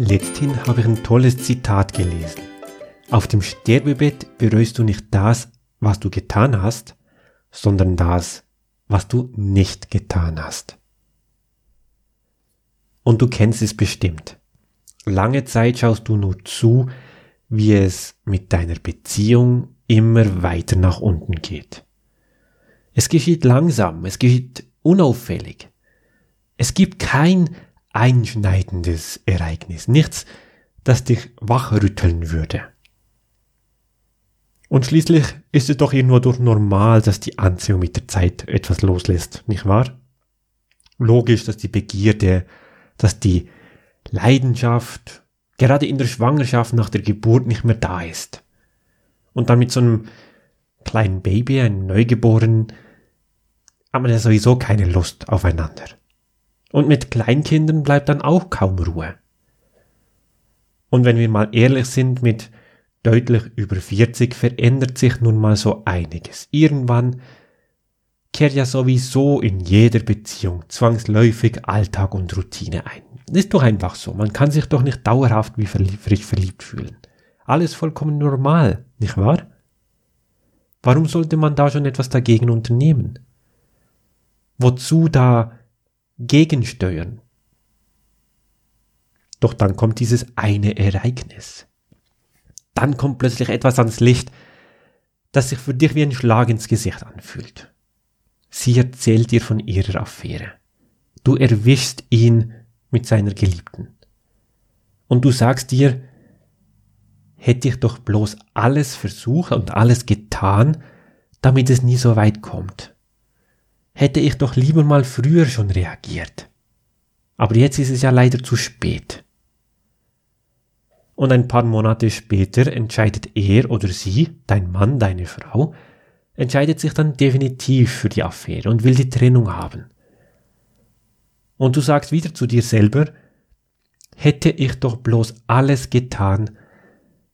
Letzthin habe ich ein tolles Zitat gelesen. Auf dem Sterbebett bereust du nicht das, was du getan hast, sondern das, was du nicht getan hast. Und du kennst es bestimmt. Lange Zeit schaust du nur zu, wie es mit deiner Beziehung immer weiter nach unten geht. Es geschieht langsam, es geschieht unauffällig. Es gibt kein einschneidendes Ereignis, nichts, das dich wachrütteln würde. Und schließlich ist es doch hier nur durch normal, dass die Anziehung mit der Zeit etwas loslässt, nicht wahr? Logisch, dass die Begierde, dass die Leidenschaft gerade in der Schwangerschaft nach der Geburt nicht mehr da ist. Und dann mit so einem kleinen Baby, einem Neugeborenen, hat man ja sowieso keine Lust aufeinander. Und mit Kleinkindern bleibt dann auch kaum Ruhe. Und wenn wir mal ehrlich sind, mit deutlich über 40 verändert sich nun mal so einiges. Irgendwann kehrt ja sowieso in jeder Beziehung zwangsläufig Alltag und Routine ein. Ist doch einfach so. Man kann sich doch nicht dauerhaft wie frisch verliebt fühlen. Alles vollkommen normal, nicht wahr? Warum sollte man da schon etwas dagegen unternehmen? Wozu da gegensteuern. Doch dann kommt dieses eine Ereignis. Dann kommt plötzlich etwas ans Licht, das sich für dich wie ein Schlag ins Gesicht anfühlt. Sie erzählt dir von ihrer Affäre. Du erwischst ihn mit seiner Geliebten. Und du sagst dir, hätte ich doch bloß alles versucht und alles getan, damit es nie so weit kommt hätte ich doch lieber mal früher schon reagiert. Aber jetzt ist es ja leider zu spät. Und ein paar Monate später entscheidet er oder sie, dein Mann, deine Frau, entscheidet sich dann definitiv für die Affäre und will die Trennung haben. Und du sagst wieder zu dir selber, hätte ich doch bloß alles getan,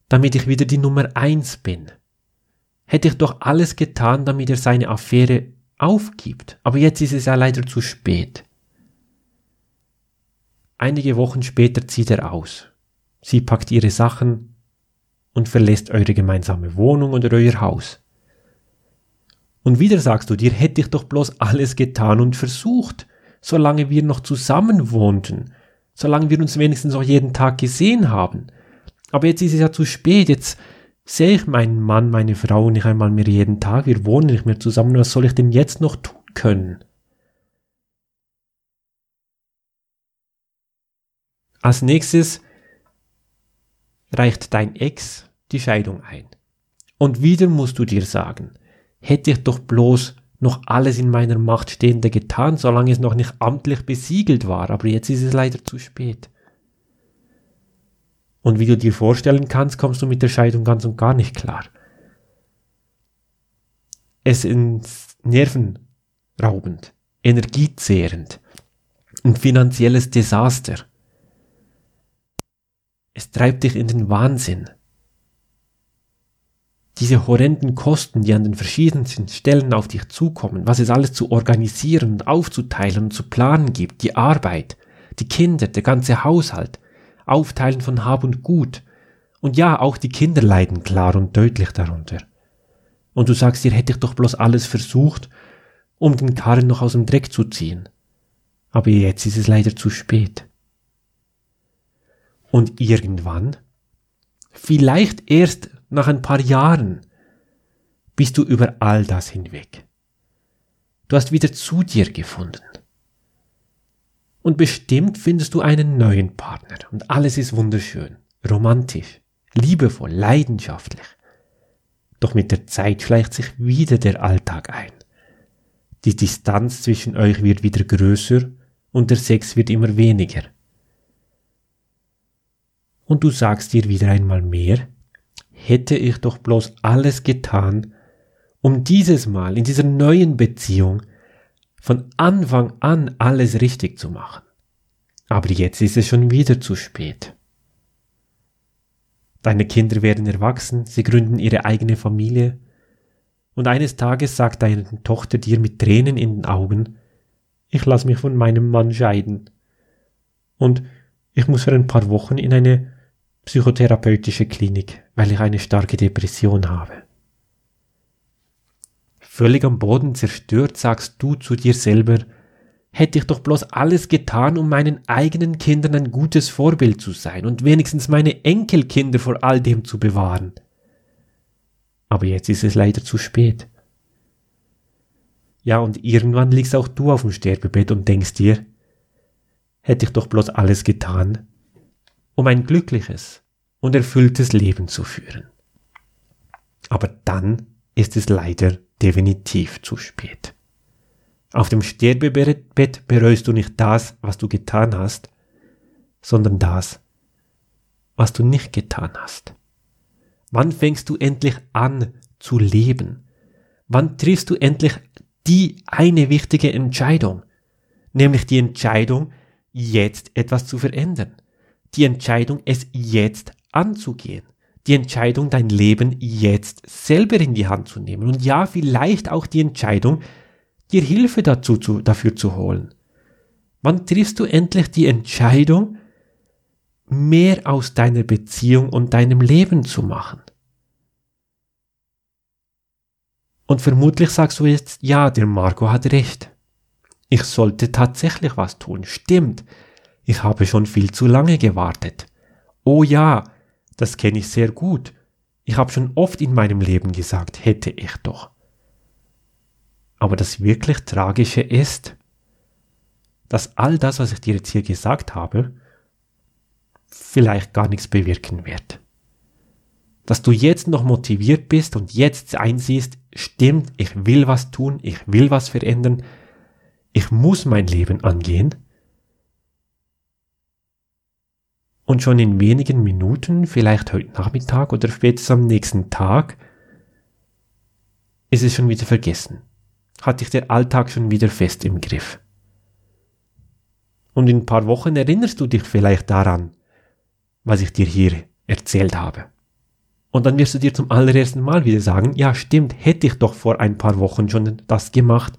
damit ich wieder die Nummer eins bin. Hätte ich doch alles getan, damit er seine Affäre aufgibt. Aber jetzt ist es ja leider zu spät. Einige Wochen später zieht er aus. Sie packt ihre Sachen und verlässt eure gemeinsame Wohnung oder euer Haus. Und wieder sagst du dir, hätte ich doch bloß alles getan und versucht, solange wir noch zusammen wohnten, solange wir uns wenigstens auch jeden Tag gesehen haben. Aber jetzt ist es ja zu spät, jetzt sehe ich meinen Mann, meine Frau nicht einmal mehr jeden Tag, wir wohnen nicht mehr zusammen, was soll ich denn jetzt noch tun können? Als nächstes reicht dein Ex die Scheidung ein. Und wieder musst du dir sagen, hätte ich doch bloß noch alles in meiner Macht Stehende getan, solange es noch nicht amtlich besiegelt war, aber jetzt ist es leider zu spät. Und wie du dir vorstellen kannst, kommst du mit der Scheidung ganz und gar nicht klar. Es ist nervenraubend, energiezehrend, ein finanzielles Desaster. Es treibt dich in den Wahnsinn. Diese horrenden Kosten, die an den verschiedensten Stellen auf dich zukommen, was es alles zu organisieren und aufzuteilen und zu planen gibt, die Arbeit, die Kinder, der ganze Haushalt, Aufteilen von Hab und Gut. Und ja, auch die Kinder leiden klar und deutlich darunter. Und du sagst dir, hätte ich doch bloß alles versucht, um den Karren noch aus dem Dreck zu ziehen. Aber jetzt ist es leider zu spät. Und irgendwann, vielleicht erst nach ein paar Jahren, bist du über all das hinweg. Du hast wieder zu dir gefunden. Und bestimmt findest du einen neuen Partner und alles ist wunderschön, romantisch, liebevoll, leidenschaftlich. Doch mit der Zeit schleicht sich wieder der Alltag ein. Die Distanz zwischen euch wird wieder größer und der Sex wird immer weniger. Und du sagst dir wieder einmal mehr, hätte ich doch bloß alles getan, um dieses Mal in dieser neuen Beziehung von Anfang an alles richtig zu machen. Aber jetzt ist es schon wieder zu spät. Deine Kinder werden erwachsen, sie gründen ihre eigene Familie, und eines Tages sagt deine Tochter dir mit Tränen in den Augen, ich lass mich von meinem Mann scheiden. Und ich muss für ein paar Wochen in eine psychotherapeutische Klinik, weil ich eine starke Depression habe. Völlig am Boden zerstört sagst du zu dir selber, hätte ich doch bloß alles getan, um meinen eigenen Kindern ein gutes Vorbild zu sein und wenigstens meine Enkelkinder vor all dem zu bewahren. Aber jetzt ist es leider zu spät. Ja, und irgendwann liegst auch du auf dem Sterbebett und denkst dir, hätte ich doch bloß alles getan, um ein glückliches und erfülltes Leben zu führen. Aber dann ist es leider definitiv zu spät. Auf dem Sterbebett bereust du nicht das, was du getan hast, sondern das, was du nicht getan hast. Wann fängst du endlich an zu leben? Wann triffst du endlich die eine wichtige Entscheidung? Nämlich die Entscheidung, jetzt etwas zu verändern. Die Entscheidung, es jetzt anzugehen. Die Entscheidung, dein Leben jetzt selber in die Hand zu nehmen. Und ja, vielleicht auch die Entscheidung, dir Hilfe dazu zu, dafür zu holen. Wann triffst du endlich die Entscheidung, mehr aus deiner Beziehung und deinem Leben zu machen? Und vermutlich sagst du jetzt, ja, der Marco hat recht. Ich sollte tatsächlich was tun. Stimmt. Ich habe schon viel zu lange gewartet. Oh ja, das kenne ich sehr gut. Ich habe schon oft in meinem Leben gesagt, hätte ich doch. Aber das wirklich Tragische ist, dass all das, was ich dir jetzt hier gesagt habe, vielleicht gar nichts bewirken wird. Dass du jetzt noch motiviert bist und jetzt einsiehst, stimmt, ich will was tun, ich will was verändern, ich muss mein Leben angehen. Und schon in wenigen Minuten, vielleicht heute Nachmittag oder spätestens am nächsten Tag, ist es schon wieder vergessen. Hat dich der Alltag schon wieder fest im Griff. Und in ein paar Wochen erinnerst du dich vielleicht daran, was ich dir hier erzählt habe. Und dann wirst du dir zum allerersten Mal wieder sagen, ja stimmt, hätte ich doch vor ein paar Wochen schon das gemacht,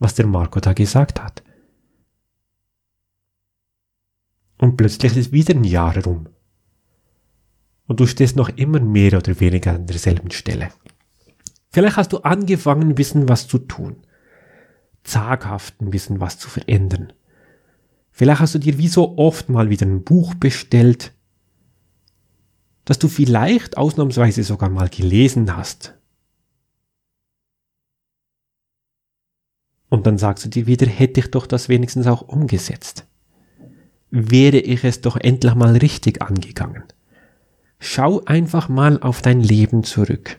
was der Marco da gesagt hat. Und plötzlich ist wieder ein Jahr herum. Und du stehst noch immer mehr oder weniger an derselben Stelle. Vielleicht hast du angefangen, wissen, was zu tun. Zaghaften Wissen, was zu verändern. Vielleicht hast du dir wie so oft mal wieder ein Buch bestellt, das du vielleicht ausnahmsweise sogar mal gelesen hast. Und dann sagst du dir wieder, hätte ich doch das wenigstens auch umgesetzt. Wäre ich es doch endlich mal richtig angegangen. Schau einfach mal auf dein Leben zurück.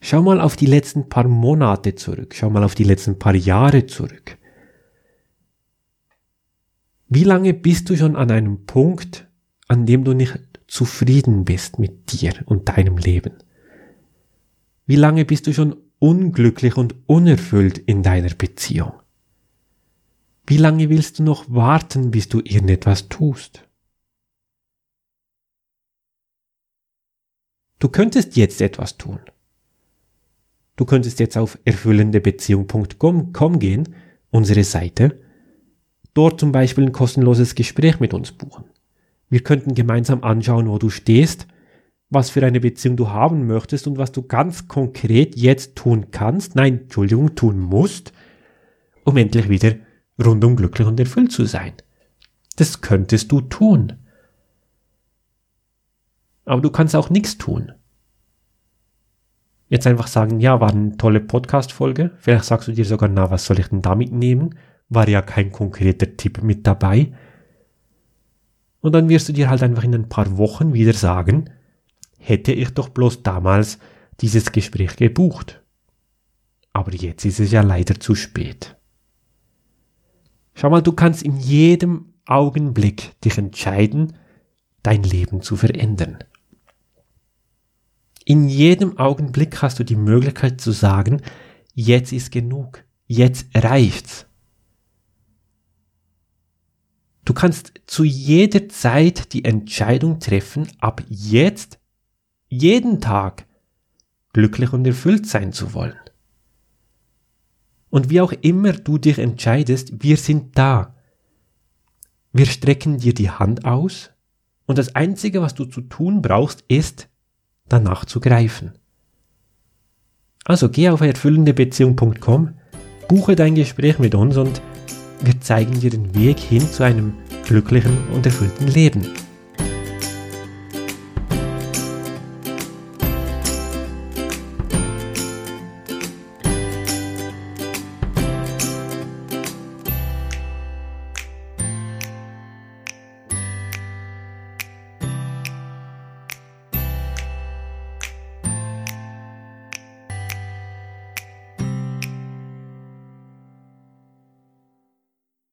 Schau mal auf die letzten paar Monate zurück. Schau mal auf die letzten paar Jahre zurück. Wie lange bist du schon an einem Punkt, an dem du nicht zufrieden bist mit dir und deinem Leben? Wie lange bist du schon unglücklich und unerfüllt in deiner Beziehung? Wie lange willst du noch warten, bis du irgendetwas tust? Du könntest jetzt etwas tun. Du könntest jetzt auf erfüllendebeziehung.com gehen, unsere Seite, dort zum Beispiel ein kostenloses Gespräch mit uns buchen. Wir könnten gemeinsam anschauen, wo du stehst, was für eine Beziehung du haben möchtest und was du ganz konkret jetzt tun kannst, nein, Entschuldigung, tun musst, um endlich wieder rundum glücklich und erfüllt zu sein. Das könntest du tun. Aber du kannst auch nichts tun. Jetzt einfach sagen, ja, war eine tolle Podcast-Folge. Vielleicht sagst du dir sogar, na, was soll ich denn damit nehmen? War ja kein konkreter Tipp mit dabei. Und dann wirst du dir halt einfach in ein paar Wochen wieder sagen, hätte ich doch bloß damals dieses Gespräch gebucht. Aber jetzt ist es ja leider zu spät. Schau mal, du kannst in jedem Augenblick dich entscheiden, dein Leben zu verändern. In jedem Augenblick hast du die Möglichkeit zu sagen, jetzt ist genug, jetzt reicht's. Du kannst zu jeder Zeit die Entscheidung treffen, ab jetzt, jeden Tag, glücklich und erfüllt sein zu wollen. Und wie auch immer du dich entscheidest, wir sind da. Wir strecken dir die Hand aus und das Einzige, was du zu tun brauchst, ist, danach zu greifen. Also geh auf erfüllendebeziehung.com, buche dein Gespräch mit uns und wir zeigen dir den Weg hin zu einem glücklichen und erfüllten Leben.